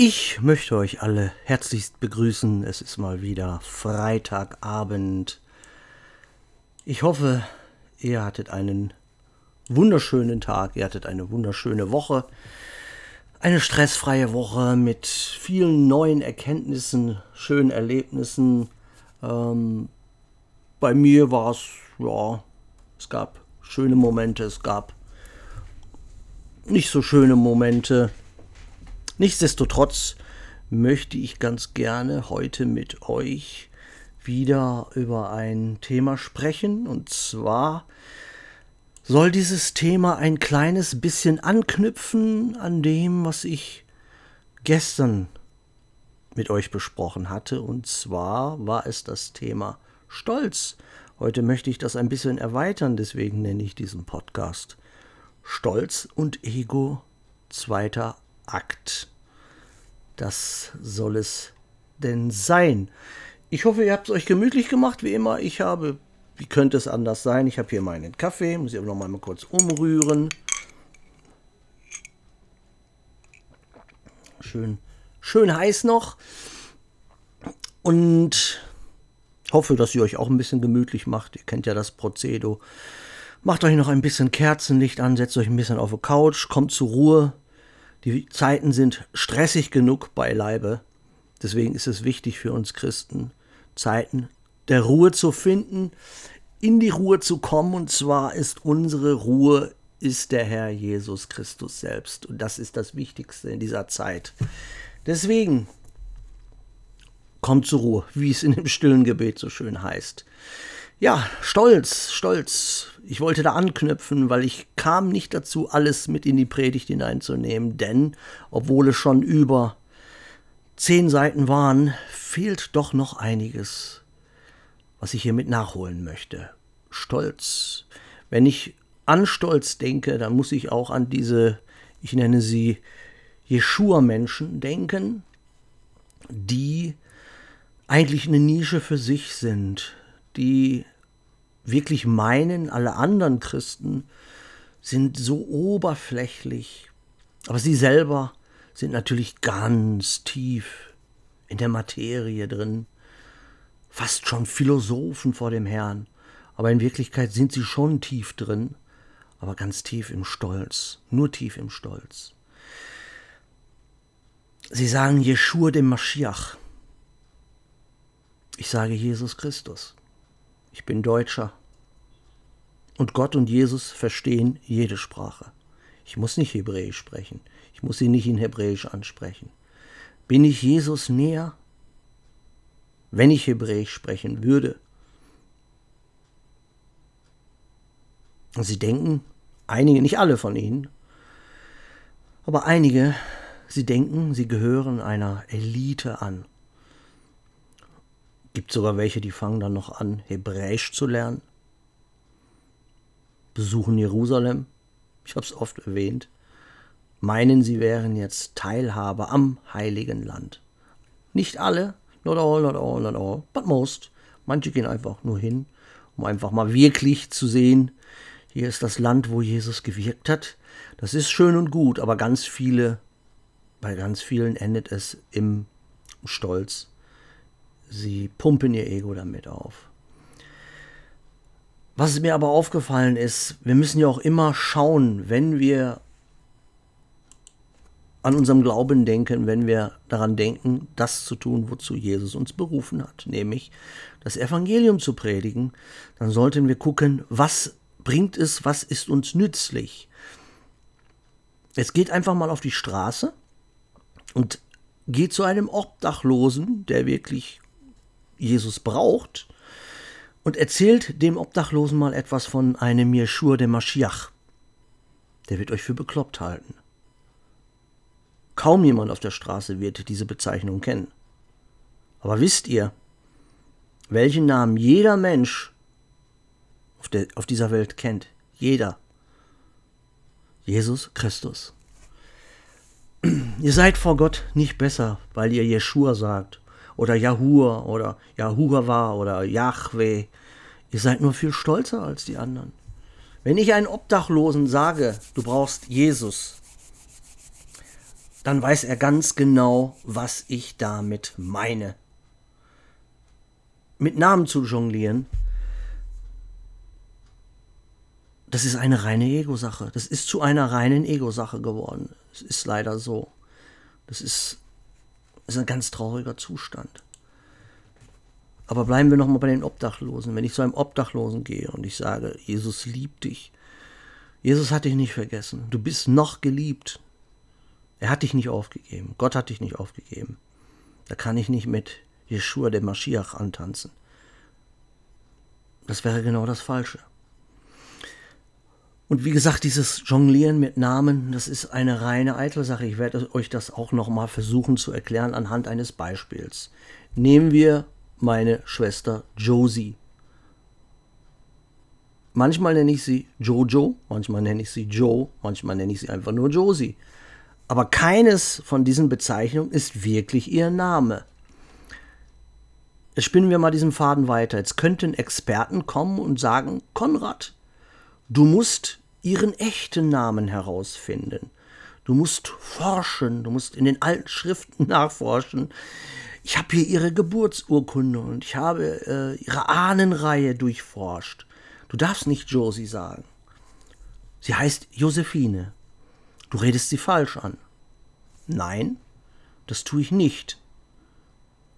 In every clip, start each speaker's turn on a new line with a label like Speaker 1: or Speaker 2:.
Speaker 1: Ich möchte euch alle herzlichst begrüßen. Es ist mal wieder Freitagabend. Ich hoffe, ihr hattet einen wunderschönen Tag, ihr hattet eine wunderschöne Woche. Eine stressfreie Woche mit vielen neuen Erkenntnissen, schönen Erlebnissen. Ähm, bei mir war es, ja, es gab schöne Momente, es gab nicht so schöne Momente. Nichtsdestotrotz möchte ich ganz gerne heute mit euch wieder über ein Thema sprechen. Und zwar soll dieses Thema ein kleines bisschen anknüpfen an dem, was ich gestern mit euch besprochen hatte. Und zwar war es das Thema Stolz. Heute möchte ich das ein bisschen erweitern, deswegen nenne ich diesen Podcast Stolz und Ego, zweiter Akt. Das soll es denn sein. Ich hoffe, ihr habt es euch gemütlich gemacht, wie immer. Ich habe, wie könnte es anders sein? Ich habe hier meinen Kaffee, muss ich aber noch mal kurz umrühren. Schön, schön heiß noch. Und hoffe, dass ihr euch auch ein bisschen gemütlich macht. Ihr kennt ja das Prozedo. Macht euch noch ein bisschen Kerzenlicht an, setzt euch ein bisschen auf die Couch, kommt zur Ruhe, die Zeiten sind stressig genug beileibe. Deswegen ist es wichtig für uns Christen, Zeiten der Ruhe zu finden, in die Ruhe zu kommen. Und zwar ist unsere Ruhe, ist der Herr Jesus Christus selbst. Und das ist das Wichtigste in dieser Zeit. Deswegen kommt zur Ruhe, wie es in dem stillen Gebet so schön heißt. Ja, stolz, stolz. Ich wollte da anknüpfen, weil ich kam nicht dazu, alles mit in die Predigt hineinzunehmen, denn obwohl es schon über zehn Seiten waren, fehlt doch noch einiges, was ich hiermit nachholen möchte. Stolz. Wenn ich an Stolz denke, dann muss ich auch an diese, ich nenne sie Jeschua-Menschen denken, die eigentlich eine Nische für sich sind, die wirklich meinen, alle anderen Christen sind so oberflächlich, aber sie selber sind natürlich ganz tief in der Materie drin, fast schon Philosophen vor dem Herrn, aber in Wirklichkeit sind sie schon tief drin, aber ganz tief im Stolz, nur tief im Stolz. Sie sagen Jeschua dem Maschiach. Ich sage Jesus Christus. Ich bin Deutscher. Und Gott und Jesus verstehen jede Sprache. Ich muss nicht Hebräisch sprechen. Ich muss sie nicht in Hebräisch ansprechen. Bin ich Jesus näher? Wenn ich Hebräisch sprechen würde. Und sie denken, einige, nicht alle von ihnen, aber einige, sie denken, sie gehören einer Elite an. Gibt sogar welche, die fangen dann noch an, Hebräisch zu lernen. Besuchen Jerusalem. Ich habe es oft erwähnt. Meinen, sie wären jetzt Teilhaber am heiligen Land. Nicht alle, not all, not all, not all, but most. Manche gehen einfach nur hin, um einfach mal wirklich zu sehen, hier ist das Land, wo Jesus gewirkt hat. Das ist schön und gut, aber ganz viele, bei ganz vielen endet es im Stolz, Sie pumpen ihr Ego damit auf. Was mir aber aufgefallen ist, wir müssen ja auch immer schauen, wenn wir an unserem Glauben denken, wenn wir daran denken, das zu tun, wozu Jesus uns berufen hat, nämlich das Evangelium zu predigen, dann sollten wir gucken, was bringt es, was ist uns nützlich. Es geht einfach mal auf die Straße und geht zu einem Obdachlosen, der wirklich Jesus braucht und erzählt dem Obdachlosen mal etwas von einem Jeschua de Maschiach. Der wird euch für bekloppt halten. Kaum jemand auf der Straße wird diese Bezeichnung kennen. Aber wisst ihr, welchen Namen jeder Mensch auf, der, auf dieser Welt kennt? Jeder. Jesus Christus. Ihr seid vor Gott nicht besser, weil ihr Jeschua sagt oder Yahur oder Yahuwah oder Yahweh. Ihr seid nur viel stolzer als die anderen. Wenn ich einen Obdachlosen sage, du brauchst Jesus, dann weiß er ganz genau, was ich damit meine. Mit Namen zu jonglieren, das ist eine reine Ego-Sache. Das ist zu einer reinen Ego-Sache geworden. Es ist leider so. Das ist, das ist ein ganz trauriger Zustand. Aber bleiben wir nochmal bei den Obdachlosen. Wenn ich zu einem Obdachlosen gehe und ich sage, Jesus liebt dich. Jesus hat dich nicht vergessen. Du bist noch geliebt. Er hat dich nicht aufgegeben. Gott hat dich nicht aufgegeben. Da kann ich nicht mit Jeschua, dem Maschiach, antanzen. Das wäre genau das Falsche. Und wie gesagt, dieses Jonglieren mit Namen, das ist eine reine Eitelsache. Ich werde euch das auch nochmal versuchen zu erklären anhand eines Beispiels. Nehmen wir meine Schwester Josie. Manchmal nenne ich sie Jojo, manchmal nenne ich sie Joe, manchmal nenne ich sie einfach nur Josie. Aber keines von diesen Bezeichnungen ist wirklich ihr Name. Jetzt spinnen wir mal diesen Faden weiter. Jetzt könnten Experten kommen und sagen, Konrad, du musst ihren echten Namen herausfinden. Du musst forschen, du musst in den alten Schriften nachforschen. Ich habe hier ihre Geburtsurkunde und ich habe äh, ihre Ahnenreihe durchforscht. Du darfst nicht Josie sagen. Sie heißt Josephine. Du redest sie falsch an. Nein, das tue ich nicht.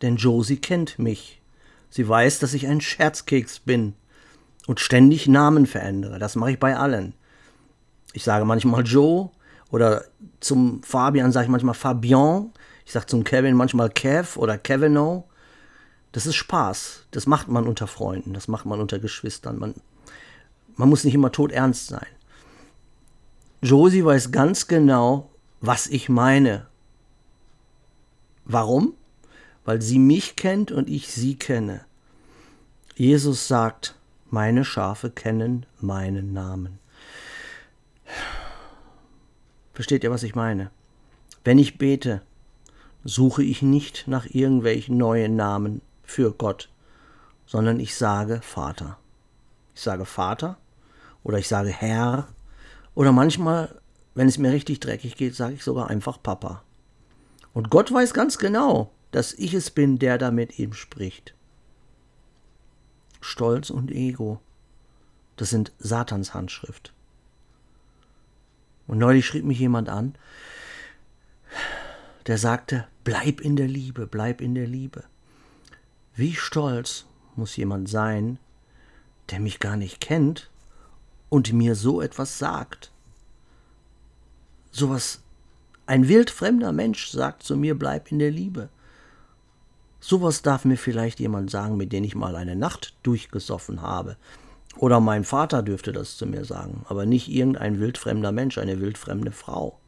Speaker 1: Denn Josie kennt mich. Sie weiß, dass ich ein Scherzkeks bin und ständig Namen verändere. Das mache ich bei allen. Ich sage manchmal Joe oder zum Fabian sage ich manchmal Fabian. Ich sage zum Kevin manchmal Kev oder Kevino. Das ist Spaß. Das macht man unter Freunden. Das macht man unter Geschwistern. Man, man muss nicht immer todernst sein. Josie weiß ganz genau, was ich meine. Warum? Weil sie mich kennt und ich sie kenne. Jesus sagt, meine Schafe kennen meinen Namen. Versteht ihr, was ich meine? Wenn ich bete, suche ich nicht nach irgendwelchen neuen Namen für Gott, sondern ich sage Vater. Ich sage Vater oder ich sage Herr oder manchmal, wenn es mir richtig dreckig geht, sage ich sogar einfach Papa. Und Gott weiß ganz genau, dass ich es bin, der da mit ihm spricht. Stolz und Ego, das sind Satans Handschrift. Und neulich schrieb mich jemand an, der sagte, bleib in der Liebe, bleib in der Liebe. Wie stolz muss jemand sein, der mich gar nicht kennt und mir so etwas sagt. Sowas, ein wildfremder Mensch sagt zu mir, bleib in der Liebe. Sowas darf mir vielleicht jemand sagen, mit dem ich mal eine Nacht durchgesoffen habe. Oder mein Vater dürfte das zu mir sagen, aber nicht irgendein wildfremder Mensch, eine wildfremde Frau.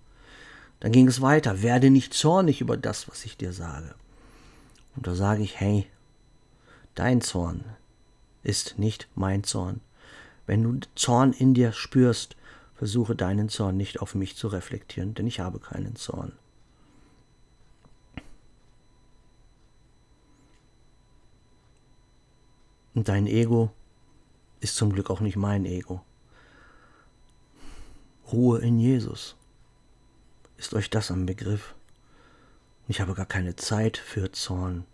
Speaker 1: Dann ging es weiter, werde nicht zornig über das, was ich dir sage. Und da sage ich, hey, dein Zorn ist nicht mein Zorn. Wenn du Zorn in dir spürst, versuche deinen Zorn nicht auf mich zu reflektieren, denn ich habe keinen Zorn. Und dein Ego ist zum Glück auch nicht mein Ego. Ruhe in Jesus. Ist euch das am Begriff? Ich habe gar keine Zeit für Zorn.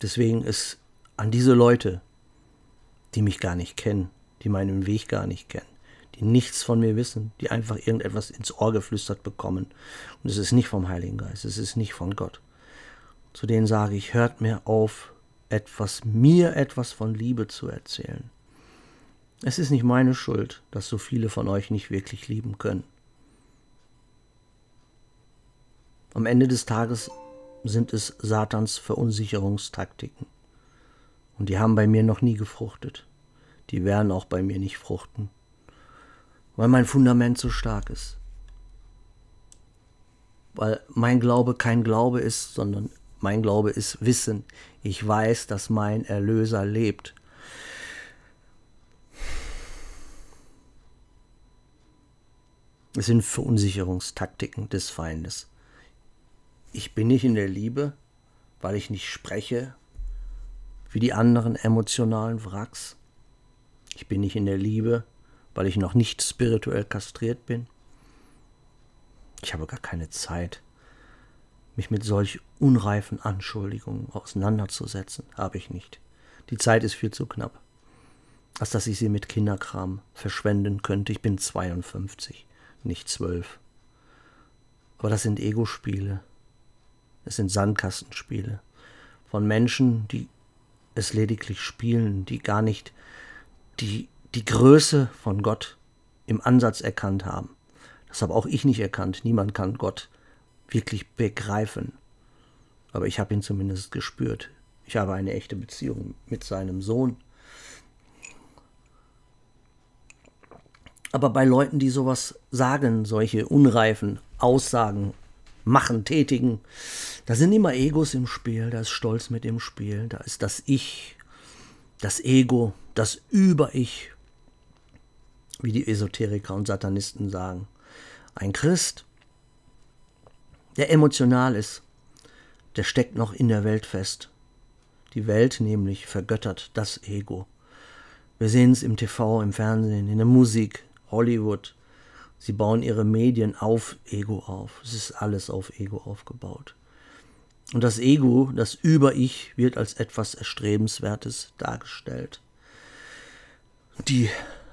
Speaker 1: Deswegen ist an diese Leute, die mich gar nicht kennen, die meinen Weg gar nicht kennen, die nichts von mir wissen, die einfach irgendetwas ins Ohr geflüstert bekommen. Und es ist nicht vom Heiligen Geist, es ist nicht von Gott. Zu denen sage ich, hört mir auf, etwas, mir etwas von Liebe zu erzählen. Es ist nicht meine Schuld, dass so viele von euch nicht wirklich lieben können. Am Ende des Tages sind es Satans Verunsicherungstaktiken. Und die haben bei mir noch nie gefruchtet. Die werden auch bei mir nicht fruchten, weil mein Fundament so stark ist. Weil mein Glaube kein Glaube ist, sondern mein Glaube ist Wissen. Ich weiß, dass mein Erlöser lebt. Es sind Verunsicherungstaktiken des Feindes. Ich bin nicht in der Liebe, weil ich nicht spreche, wie die anderen emotionalen Wracks. Ich bin nicht in der Liebe, weil ich noch nicht spirituell kastriert bin. Ich habe gar keine Zeit, mich mit solch unreifen Anschuldigungen auseinanderzusetzen. Habe ich nicht. Die Zeit ist viel zu knapp, als dass ich sie mit Kinderkram verschwenden könnte. Ich bin 52, nicht 12. Aber das sind Ego-Spiele. Es sind Sandkastenspiele von Menschen, die es lediglich spielen, die gar nicht die, die Größe von Gott im Ansatz erkannt haben. Das habe auch ich nicht erkannt. Niemand kann Gott wirklich begreifen. Aber ich habe ihn zumindest gespürt. Ich habe eine echte Beziehung mit seinem Sohn. Aber bei Leuten, die sowas sagen, solche unreifen Aussagen machen, tätigen, da sind immer Egos im Spiel, da ist Stolz mit im Spiel, da ist das Ich, das Ego, das Über-Ich, wie die Esoteriker und Satanisten sagen. Ein Christ, der emotional ist, der steckt noch in der Welt fest. Die Welt nämlich vergöttert das Ego. Wir sehen es im TV, im Fernsehen, in der Musik, Hollywood. Sie bauen ihre Medien auf Ego auf. Es ist alles auf Ego aufgebaut. Und das Ego, das Über-Ich, wird als etwas Erstrebenswertes dargestellt. Die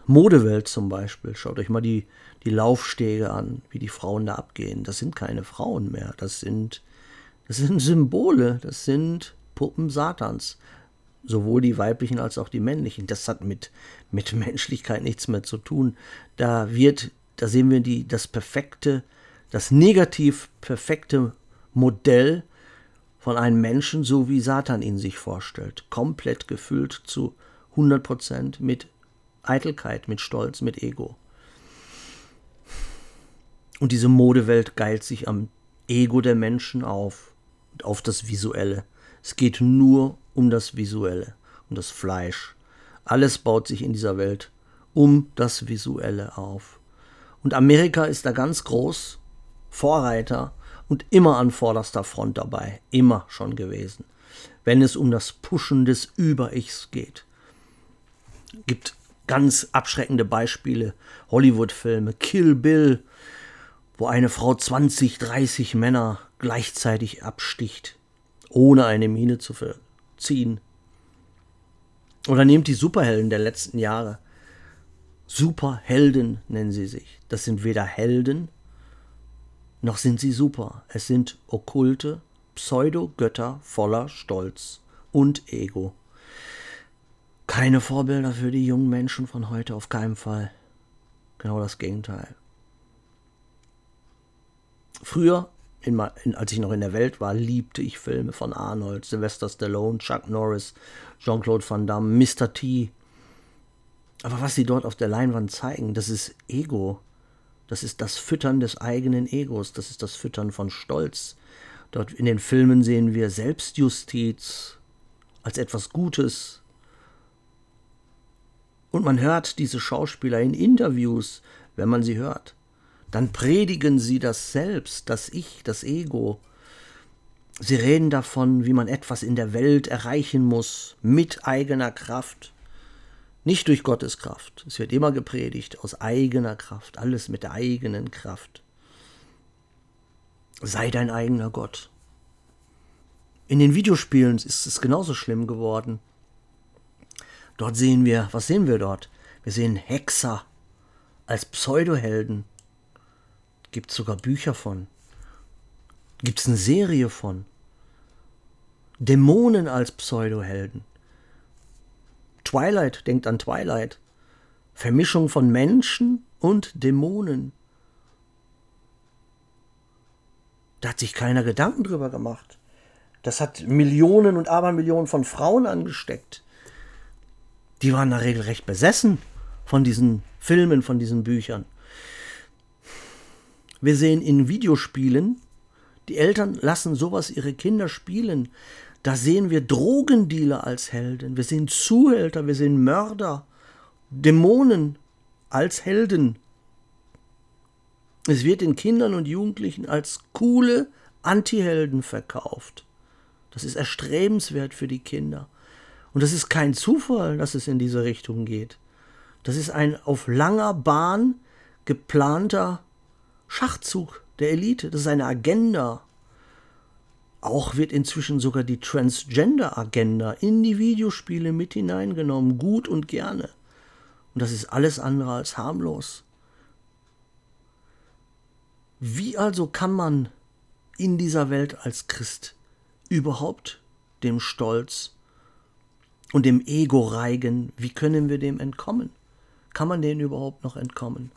Speaker 1: Modewelt zum Beispiel, schaut euch mal die, die Laufstege an, wie die Frauen da abgehen. Das sind keine Frauen mehr, das sind, das sind Symbole, das sind Puppen Satans. Sowohl die weiblichen als auch die männlichen. Das hat mit, mit Menschlichkeit nichts mehr zu tun. Da wird, da sehen wir die, das perfekte, das negativ perfekte Modell von einem Menschen, so wie Satan ihn sich vorstellt. Komplett gefüllt zu 100 Prozent mit Eitelkeit, mit Stolz, mit Ego. Und diese Modewelt geilt sich am Ego der Menschen auf, auf das Visuelle. Es geht nur um das Visuelle, um das Fleisch. Alles baut sich in dieser Welt um das Visuelle auf. Und Amerika ist da ganz groß, Vorreiter und immer an vorderster Front dabei, immer schon gewesen, wenn es um das Pushen des Über-Ichs geht. Gibt ganz abschreckende Beispiele, Hollywood-Filme, Kill Bill, wo eine Frau 20, 30 Männer gleichzeitig absticht, ohne eine Miene zu verziehen. Oder nehmt die Superhelden der letzten Jahre. Superhelden nennen sie sich. Das sind weder Helden noch sind sie super. Es sind okkulte Pseudo-Götter voller Stolz und Ego. Keine Vorbilder für die jungen Menschen von heute, auf keinen Fall. Genau das Gegenteil. Früher, in, als ich noch in der Welt war, liebte ich Filme von Arnold, Sylvester Stallone, Chuck Norris, Jean-Claude Van Damme, Mr. T. Aber was sie dort auf der Leinwand zeigen, das ist Ego. Das ist das Füttern des eigenen Egos, das ist das Füttern von Stolz. Dort in den Filmen sehen wir Selbstjustiz als etwas Gutes. Und man hört diese Schauspieler in Interviews, wenn man sie hört. Dann predigen sie das Selbst, das Ich, das Ego. Sie reden davon, wie man etwas in der Welt erreichen muss, mit eigener Kraft. Nicht durch Gottes Kraft. Es wird immer gepredigt aus eigener Kraft, alles mit der eigenen Kraft. Sei dein eigener Gott. In den Videospielen ist es genauso schlimm geworden. Dort sehen wir, was sehen wir dort? Wir sehen Hexer als Pseudohelden. Gibt es sogar Bücher von. Gibt es eine Serie von. Dämonen als Pseudohelden. Twilight, denkt an Twilight. Vermischung von Menschen und Dämonen. Da hat sich keiner Gedanken drüber gemacht. Das hat Millionen und Abermillionen von Frauen angesteckt. Die waren da regelrecht besessen von diesen Filmen, von diesen Büchern. Wir sehen in Videospielen, die Eltern lassen sowas ihre Kinder spielen. Da sehen wir Drogendealer als Helden, wir sehen Zuhälter, wir sehen Mörder, Dämonen als Helden. Es wird den Kindern und Jugendlichen als coole Antihelden verkauft. Das ist erstrebenswert für die Kinder. Und das ist kein Zufall, dass es in diese Richtung geht. Das ist ein auf langer Bahn geplanter Schachzug der Elite. Das ist eine Agenda. Auch wird inzwischen sogar die Transgender-Agenda in die Videospiele mit hineingenommen, gut und gerne. Und das ist alles andere als harmlos. Wie also kann man in dieser Welt als Christ überhaupt dem Stolz und dem Ego reigen? Wie können wir dem entkommen? Kann man denen überhaupt noch entkommen?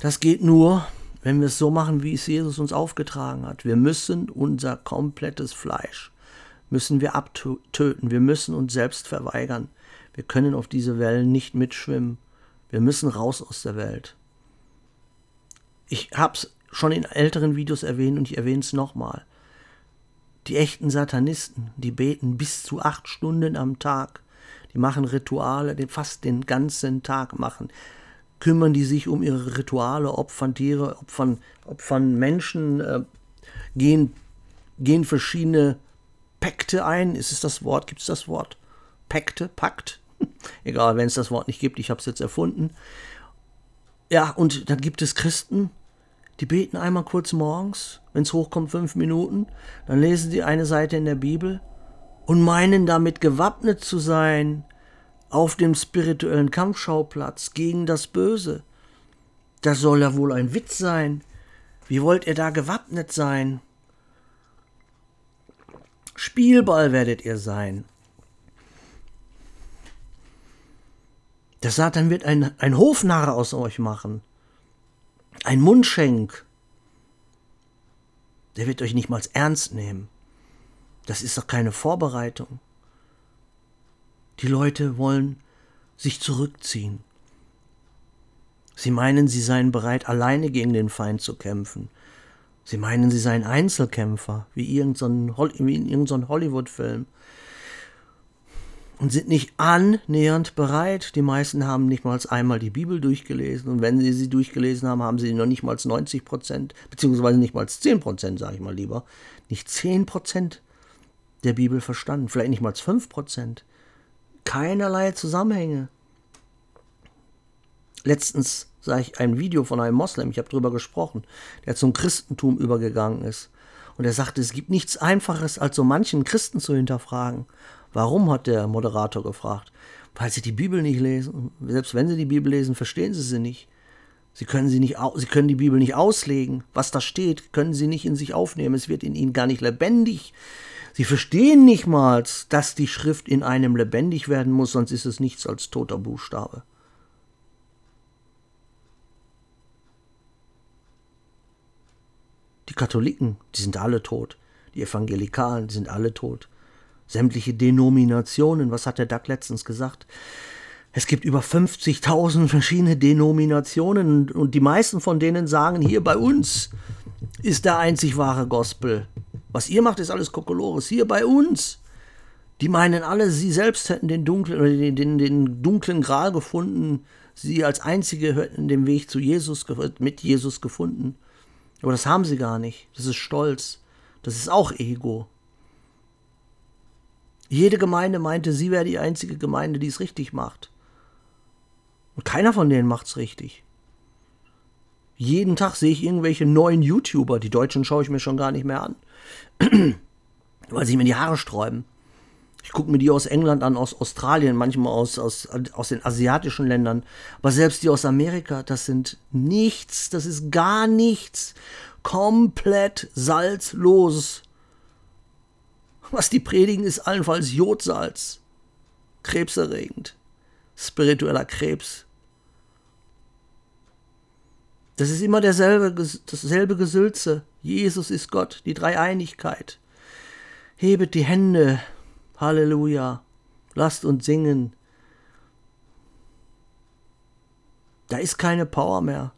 Speaker 1: Das geht nur, wenn wir es so machen, wie es Jesus uns aufgetragen hat. Wir müssen unser komplettes Fleisch, müssen wir abtöten. Wir müssen uns selbst verweigern. Wir können auf diese Wellen nicht mitschwimmen. Wir müssen raus aus der Welt. Ich habe es schon in älteren Videos erwähnt und ich erwähne es nochmal. Die echten Satanisten, die beten bis zu acht Stunden am Tag. Die machen Rituale, die fast den ganzen Tag machen kümmern die sich um ihre Rituale, opfern Tiere, opfern, opfern Menschen, äh, gehen, gehen verschiedene Pakte ein. Ist es das Wort? Gibt es das Wort? Pakte? Pakt? Egal, wenn es das Wort nicht gibt, ich habe es jetzt erfunden. Ja, und dann gibt es Christen, die beten einmal kurz morgens, wenn es hochkommt, fünf Minuten, dann lesen sie eine Seite in der Bibel und meinen damit gewappnet zu sein auf dem spirituellen Kampfschauplatz gegen das Böse. Das soll ja wohl ein Witz sein. Wie wollt ihr da gewappnet sein? Spielball werdet ihr sein. Der Satan wird ein, ein Hofnarr aus euch machen. Ein Mundschenk. Der wird euch nicht mal ernst nehmen. Das ist doch keine Vorbereitung. Die Leute wollen sich zurückziehen. Sie meinen, sie seien bereit, alleine gegen den Feind zu kämpfen. Sie meinen, sie seien Einzelkämpfer, wie, irgendein, irgendeinem Hollywood-Film. Und sind nicht annähernd bereit. Die meisten haben nicht mal einmal die Bibel durchgelesen. Und wenn sie sie durchgelesen haben, haben sie noch nicht mal 90 Prozent, beziehungsweise nicht mal 10 Prozent, sage ich mal lieber, nicht 10 Prozent der Bibel verstanden. Vielleicht nicht mal 5 Prozent keinerlei Zusammenhänge. Letztens sah ich ein Video von einem Moslem, ich habe darüber gesprochen, der zum Christentum übergegangen ist. Und er sagte, es gibt nichts Einfaches, als so manchen Christen zu hinterfragen. Warum, hat der Moderator gefragt. Weil sie die Bibel nicht lesen. Selbst wenn sie die Bibel lesen, verstehen sie sie nicht. Sie können, sie, nicht, sie können die Bibel nicht auslegen. Was da steht, können sie nicht in sich aufnehmen. Es wird in ihnen gar nicht lebendig. Sie verstehen nicht mal, dass die Schrift in einem lebendig werden muss, sonst ist es nichts als toter Buchstabe. Die Katholiken, die sind alle tot. Die Evangelikalen, die sind alle tot. Sämtliche Denominationen, was hat der Duck letztens gesagt? Es gibt über 50.000 verschiedene Denominationen und die meisten von denen sagen, hier bei uns ist der einzig wahre Gospel. Was ihr macht, ist alles Kokolores. Hier bei uns. Die meinen alle, sie selbst hätten den dunklen, oder den, den, den dunklen Gral gefunden. Sie als Einzige hätten den Weg zu Jesus, mit Jesus gefunden. Aber das haben sie gar nicht. Das ist Stolz. Das ist auch Ego. Jede Gemeinde meinte, sie wäre die einzige Gemeinde, die es richtig macht. Und keiner von denen macht es richtig. Jeden Tag sehe ich irgendwelche neuen YouTuber. Die Deutschen schaue ich mir schon gar nicht mehr an. Weil sie mir die Haare sträuben. Ich gucke mir die aus England an, aus Australien, manchmal aus, aus, aus den asiatischen Ländern. Aber selbst die aus Amerika, das sind nichts, das ist gar nichts. Komplett salzlos. Was die predigen, ist allenfalls Jodsalz. Krebserregend. Spiritueller Krebs. Das ist immer derselbe, dasselbe Gesülze. Jesus ist Gott, die Dreieinigkeit. Hebet die Hände, Halleluja, lasst uns singen. Da ist keine Power mehr.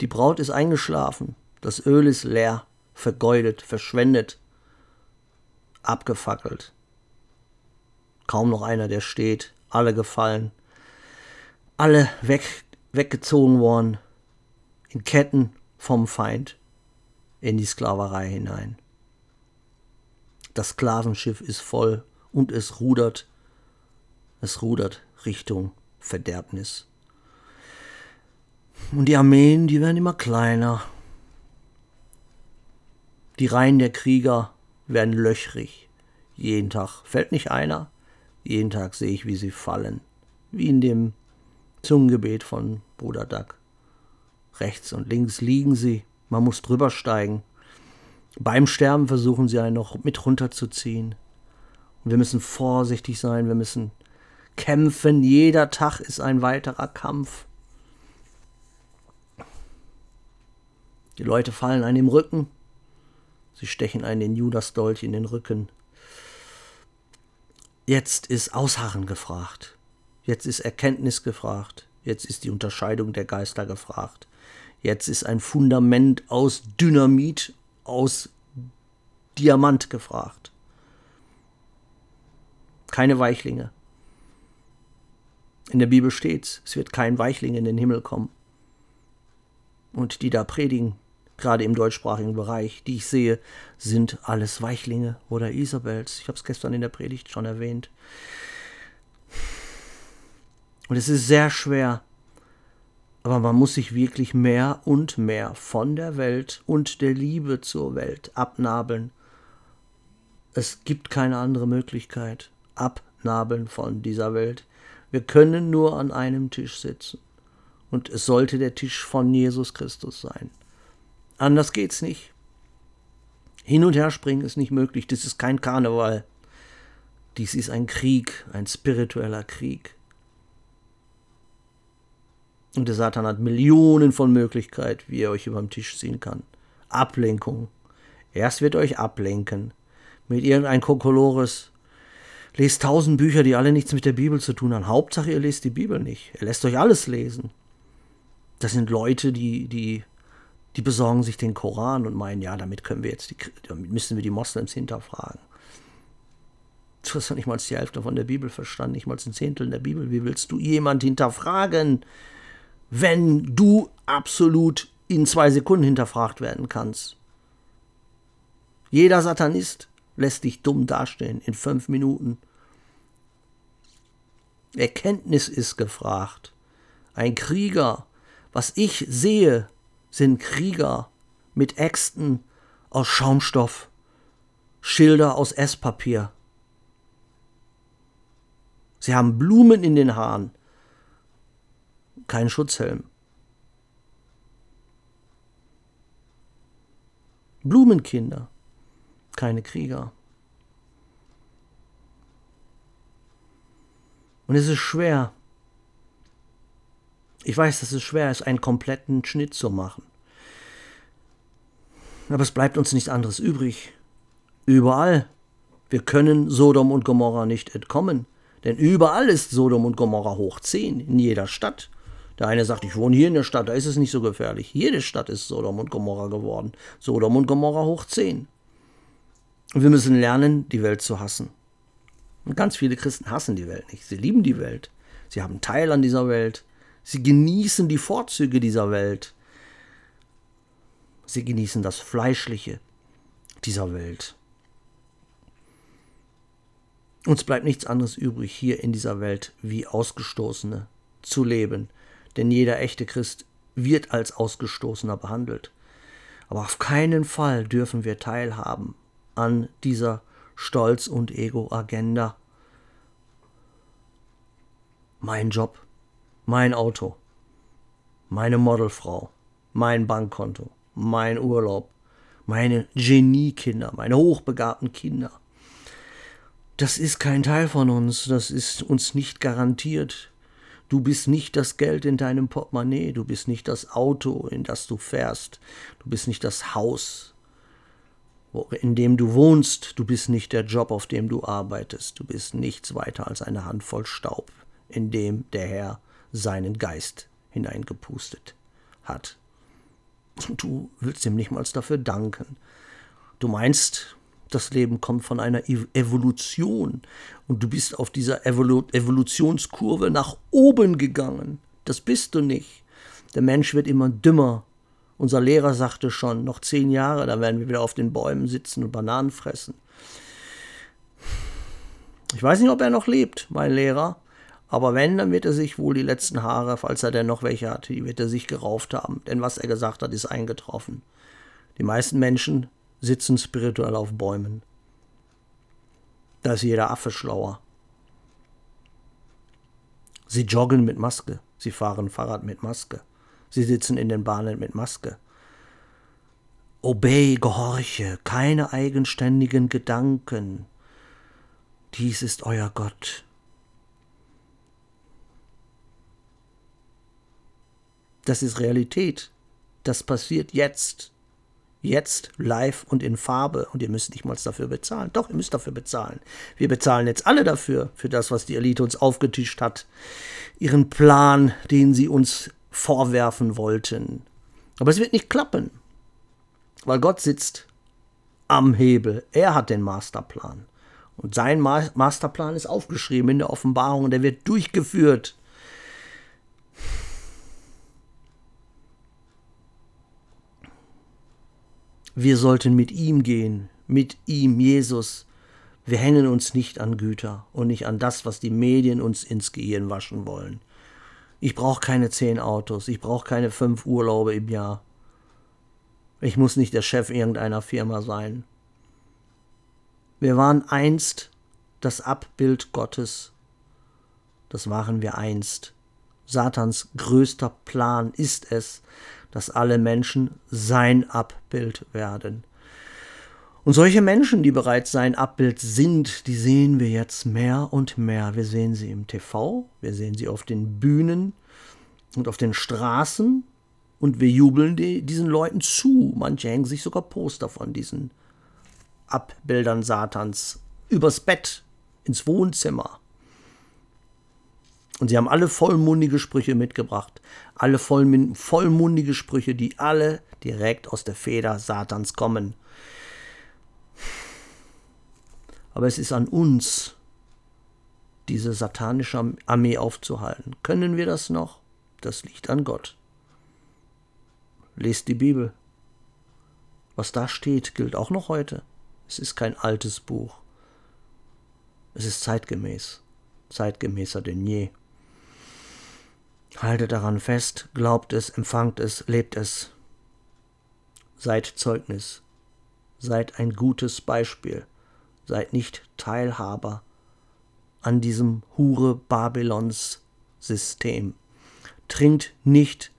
Speaker 1: Die Braut ist eingeschlafen, das Öl ist leer, vergeudet, verschwendet, abgefackelt. Kaum noch einer, der steht, alle gefallen, alle weg, weggezogen worden, in Ketten vom Feind in die Sklaverei hinein. Das Sklavenschiff ist voll und es rudert, es rudert Richtung Verderbnis. Und die Armeen, die werden immer kleiner. Die Reihen der Krieger werden löchrig. Jeden Tag fällt nicht einer, jeden Tag sehe ich, wie sie fallen. Wie in dem Zungengebet von Bruder Duck. Rechts und links liegen sie, man muss drüber steigen. Beim Sterben versuchen sie einen noch mit runterzuziehen. Und wir müssen vorsichtig sein, wir müssen kämpfen. Jeder Tag ist ein weiterer Kampf. Die Leute fallen einem im Rücken. Sie stechen einen den Judasdolch in den Rücken. Jetzt ist Ausharren gefragt. Jetzt ist Erkenntnis gefragt. Jetzt ist die Unterscheidung der Geister gefragt. Jetzt ist ein Fundament aus Dynamit, aus Diamant gefragt. Keine Weichlinge. In der Bibel steht's, es wird kein Weichling in den Himmel kommen. Und die da predigen, gerade im deutschsprachigen Bereich, die ich sehe, sind alles Weichlinge oder Isabels. Ich habe es gestern in der Predigt schon erwähnt. Und es ist sehr schwer, aber man muss sich wirklich mehr und mehr von der Welt und der Liebe zur Welt abnabeln. Es gibt keine andere Möglichkeit. Abnabeln von dieser Welt. Wir können nur an einem Tisch sitzen. Und es sollte der Tisch von Jesus Christus sein. Anders geht's nicht. Hin und her springen ist nicht möglich. Das ist kein Karneval. Dies ist ein Krieg, ein spiritueller Krieg. Und der Satan hat Millionen von Möglichkeiten, wie er euch über den Tisch ziehen kann. Ablenkung. Erst wird euch ablenken. Mit irgendein Kokolores. Lest tausend Bücher, die alle nichts mit der Bibel zu tun haben. Hauptsache, ihr lest die Bibel nicht. Er lässt euch alles lesen. Das sind Leute, die, die, die besorgen sich den Koran und meinen, ja, damit können wir jetzt die, damit müssen wir die Moslems hinterfragen. Du hast ja nicht mal die Hälfte von der Bibel verstanden, nicht mal ein Zehntel der Bibel. Wie willst du jemand hinterfragen? wenn du absolut in zwei Sekunden hinterfragt werden kannst. Jeder Satanist lässt dich dumm dastehen in fünf Minuten. Erkenntnis ist gefragt. Ein Krieger, was ich sehe, sind Krieger mit Äxten aus Schaumstoff, Schilder aus Esspapier. Sie haben Blumen in den Haaren, kein Schutzhelm. Blumenkinder, keine Krieger. Und es ist schwer. Ich weiß, dass es schwer ist, einen kompletten Schnitt zu machen. Aber es bleibt uns nichts anderes übrig. Überall. Wir können Sodom und Gomorra nicht entkommen. Denn überall ist Sodom und Gomorra hoch 10, in jeder Stadt. Der eine sagt, ich wohne hier in der Stadt, da ist es nicht so gefährlich. Jede Stadt ist Sodom und Gomorra geworden. Sodom und Gomorra hoch 10. Und wir müssen lernen, die Welt zu hassen. Und ganz viele Christen hassen die Welt nicht. Sie lieben die Welt. Sie haben Teil an dieser Welt. Sie genießen die Vorzüge dieser Welt. Sie genießen das Fleischliche dieser Welt. Uns bleibt nichts anderes übrig, hier in dieser Welt wie Ausgestoßene zu leben, denn jeder echte Christ wird als Ausgestoßener behandelt. Aber auf keinen Fall dürfen wir teilhaben an dieser Stolz- und Ego-Agenda. Mein Job, mein Auto, meine Modelfrau, mein Bankkonto, mein Urlaub, meine Geniekinder, meine hochbegabten Kinder. Das ist kein Teil von uns, das ist uns nicht garantiert. Du bist nicht das Geld in deinem Portemonnaie, du bist nicht das Auto, in das du fährst, du bist nicht das Haus, in dem du wohnst, du bist nicht der Job, auf dem du arbeitest, du bist nichts weiter als eine Handvoll Staub, in dem der Herr seinen Geist hineingepustet hat. Und du willst ihm nicht mal dafür danken. Du meinst, das Leben kommt von einer Evolution und du bist auf dieser Evolu Evolutionskurve nach oben gegangen. Das bist du nicht. Der Mensch wird immer dümmer. Unser Lehrer sagte schon, noch zehn Jahre, da werden wir wieder auf den Bäumen sitzen und Bananen fressen. Ich weiß nicht, ob er noch lebt, mein Lehrer. Aber wenn, dann wird er sich wohl die letzten Haare, falls er denn noch welche hat, die wird er sich gerauft haben. Denn was er gesagt hat, ist eingetroffen. Die meisten Menschen sitzen spirituell auf Bäumen. Da ist jeder Affe schlauer. Sie joggen mit Maske, sie fahren Fahrrad mit Maske, sie sitzen in den Bahnen mit Maske. Obey, gehorche, keine eigenständigen Gedanken. Dies ist euer Gott. Das ist Realität. Das passiert jetzt. Jetzt live und in Farbe. Und ihr müsst nicht mal dafür bezahlen. Doch, ihr müsst dafür bezahlen. Wir bezahlen jetzt alle dafür, für das, was die Elite uns aufgetischt hat. Ihren Plan, den sie uns vorwerfen wollten. Aber es wird nicht klappen. Weil Gott sitzt am Hebel. Er hat den Masterplan. Und sein Masterplan ist aufgeschrieben in der Offenbarung und er wird durchgeführt. Wir sollten mit ihm gehen, mit ihm, Jesus. Wir hängen uns nicht an Güter und nicht an das, was die Medien uns ins Gehirn waschen wollen. Ich brauche keine zehn Autos, ich brauche keine fünf Urlaube im Jahr. Ich muss nicht der Chef irgendeiner Firma sein. Wir waren einst das Abbild Gottes. Das waren wir einst. Satans größter Plan ist es, dass alle Menschen sein Abbild werden. Und solche Menschen, die bereits sein Abbild sind, die sehen wir jetzt mehr und mehr. Wir sehen sie im TV, wir sehen sie auf den Bühnen und auf den Straßen und wir jubeln die, diesen Leuten zu. Manche hängen sich sogar Poster von diesen Abbildern Satans übers Bett, ins Wohnzimmer. Und sie haben alle vollmundige Sprüche mitgebracht. Alle vollmundige Sprüche, die alle direkt aus der Feder Satans kommen. Aber es ist an uns, diese satanische Armee aufzuhalten. Können wir das noch? Das liegt an Gott. Lest die Bibel. Was da steht, gilt auch noch heute. Es ist kein altes Buch. Es ist zeitgemäß, zeitgemäßer denn je. Haltet daran fest, glaubt es, empfangt es, lebt es. Seid Zeugnis, seid ein gutes Beispiel, seid nicht Teilhaber an diesem Hure Babylons System. Trinkt nicht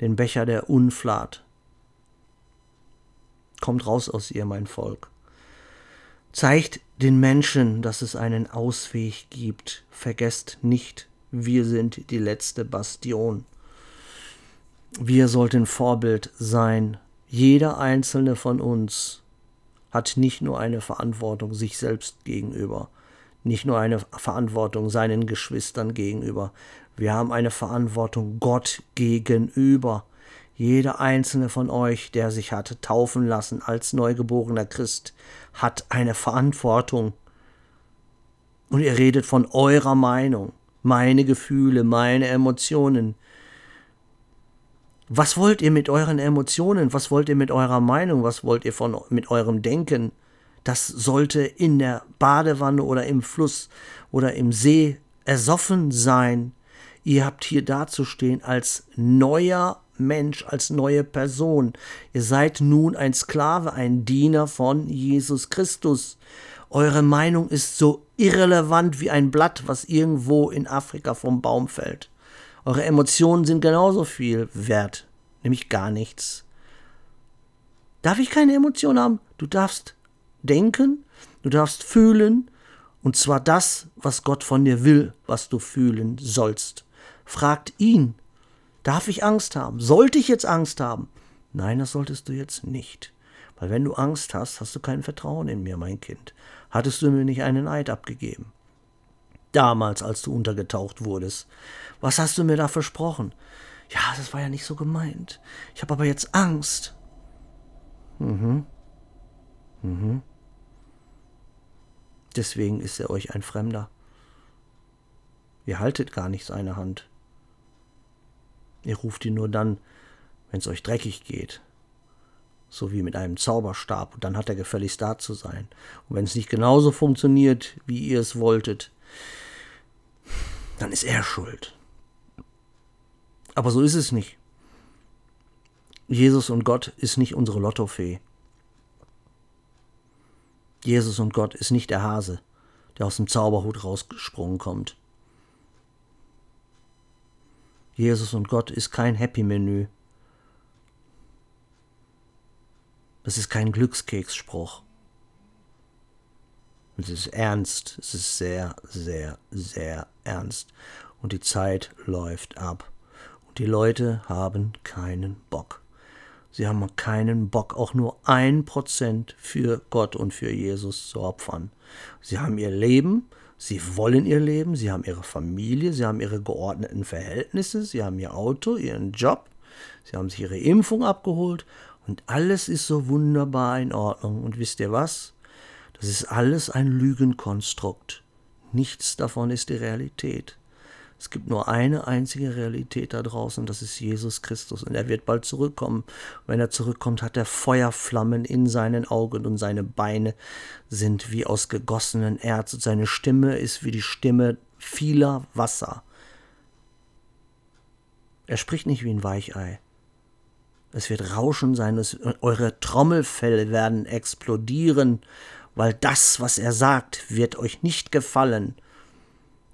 Speaker 1: den Becher der Unflat. Kommt raus aus ihr, mein Volk. Zeigt den Menschen, dass es einen Ausweg gibt. Vergesst nicht, wir sind die letzte Bastion. Wir sollten Vorbild sein. Jeder einzelne von uns hat nicht nur eine Verantwortung sich selbst gegenüber, nicht nur eine Verantwortung seinen Geschwistern gegenüber. Wir haben eine Verantwortung Gott gegenüber. Jeder einzelne von euch, der sich hat taufen lassen als neugeborener Christ, hat eine Verantwortung. Und ihr redet von eurer Meinung meine Gefühle, meine Emotionen. Was wollt ihr mit euren Emotionen? Was wollt ihr mit eurer Meinung? Was wollt ihr von, mit eurem Denken? Das sollte in der Badewanne oder im Fluss oder im See ersoffen sein. Ihr habt hier dazustehen als neuer Mensch, als neue Person. Ihr seid nun ein Sklave, ein Diener von Jesus Christus. Eure Meinung ist so irrelevant wie ein Blatt, was irgendwo in Afrika vom Baum fällt. Eure Emotionen sind genauso viel wert, nämlich gar nichts. Darf ich keine Emotion haben? Du darfst denken, du darfst fühlen, und zwar das, was Gott von dir will, was du fühlen sollst. Fragt ihn, darf ich Angst haben? Sollte ich jetzt Angst haben? Nein, das solltest du jetzt nicht. Weil wenn du Angst hast, hast du kein Vertrauen in mir, mein Kind. Hattest du mir nicht einen Eid abgegeben? Damals, als du untergetaucht wurdest. Was hast du mir da versprochen? Ja, das war ja nicht so gemeint. Ich habe aber jetzt Angst. Mhm. Mhm. Deswegen ist er euch ein Fremder. Ihr haltet gar nicht seine Hand. Ihr ruft ihn nur dann, wenn es euch dreckig geht, so wie mit einem Zauberstab, und dann hat er gefälligst da zu sein. Und wenn es nicht genauso funktioniert, wie ihr es wolltet, dann ist er schuld. Aber so ist es nicht. Jesus und Gott ist nicht unsere Lottofee. Jesus und Gott ist nicht der Hase, der aus dem Zauberhut rausgesprungen kommt. Jesus und Gott ist kein Happy-Menü. Das ist kein Glückskeksspruch. Es ist ernst, es ist sehr, sehr, sehr ernst. Und die Zeit läuft ab. Und die Leute haben keinen Bock. Sie haben keinen Bock, auch nur ein Prozent für Gott und für Jesus zu opfern. Sie haben ihr Leben, sie wollen ihr Leben, sie haben ihre Familie, sie haben ihre geordneten Verhältnisse, sie haben ihr Auto, ihren Job, sie haben sich ihre Impfung abgeholt und alles ist so wunderbar in Ordnung. Und wisst ihr was? Das ist alles ein Lügenkonstrukt. Nichts davon ist die Realität. Es gibt nur eine einzige Realität da draußen, das ist Jesus Christus. Und er wird bald zurückkommen. Wenn er zurückkommt, hat er Feuerflammen in seinen Augen und seine Beine sind wie aus gegossenen Erz und seine Stimme ist wie die Stimme vieler Wasser. Er spricht nicht wie ein Weichei. Es wird Rauschen sein, es, eure Trommelfälle werden explodieren, weil das, was er sagt, wird euch nicht gefallen.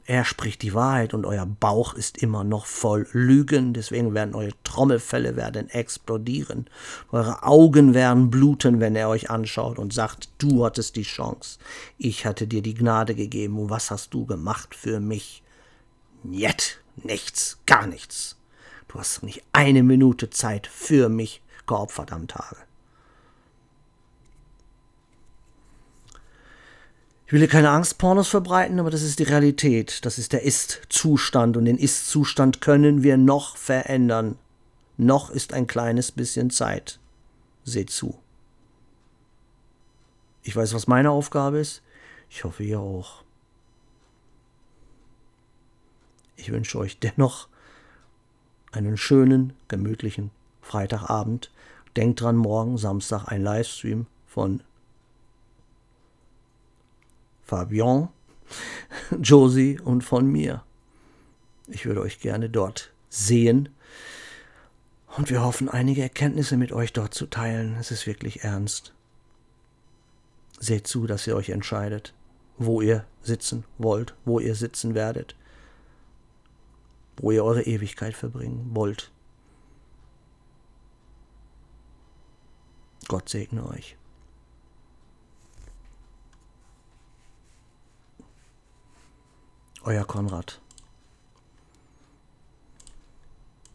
Speaker 1: Er spricht die Wahrheit und euer Bauch ist immer noch voll Lügen, deswegen werden eure Trommelfälle werden explodieren. Eure Augen werden bluten, wenn er euch anschaut und sagt, du hattest die Chance. Ich hatte dir die Gnade gegeben und was hast du gemacht für mich? Njet, nichts, gar nichts. Du hast nicht eine Minute Zeit für mich geopfert am Tage. Ich will hier keine Angstpornos verbreiten, aber das ist die Realität. Das ist der Ist-Zustand und den Ist-Zustand können wir noch verändern. Noch ist ein kleines bisschen Zeit. Seht zu. Ich weiß, was meine Aufgabe ist. Ich hoffe, ihr auch. Ich wünsche euch dennoch einen schönen, gemütlichen Freitagabend. Denkt dran, morgen Samstag ein Livestream von Fabian, Josie und von mir. Ich würde euch gerne dort sehen und wir hoffen, einige Erkenntnisse mit euch dort zu teilen. Es ist wirklich ernst. Seht zu, dass ihr euch entscheidet, wo ihr sitzen wollt, wo ihr sitzen werdet, wo ihr eure Ewigkeit verbringen wollt. Gott segne euch. Euer Konrad.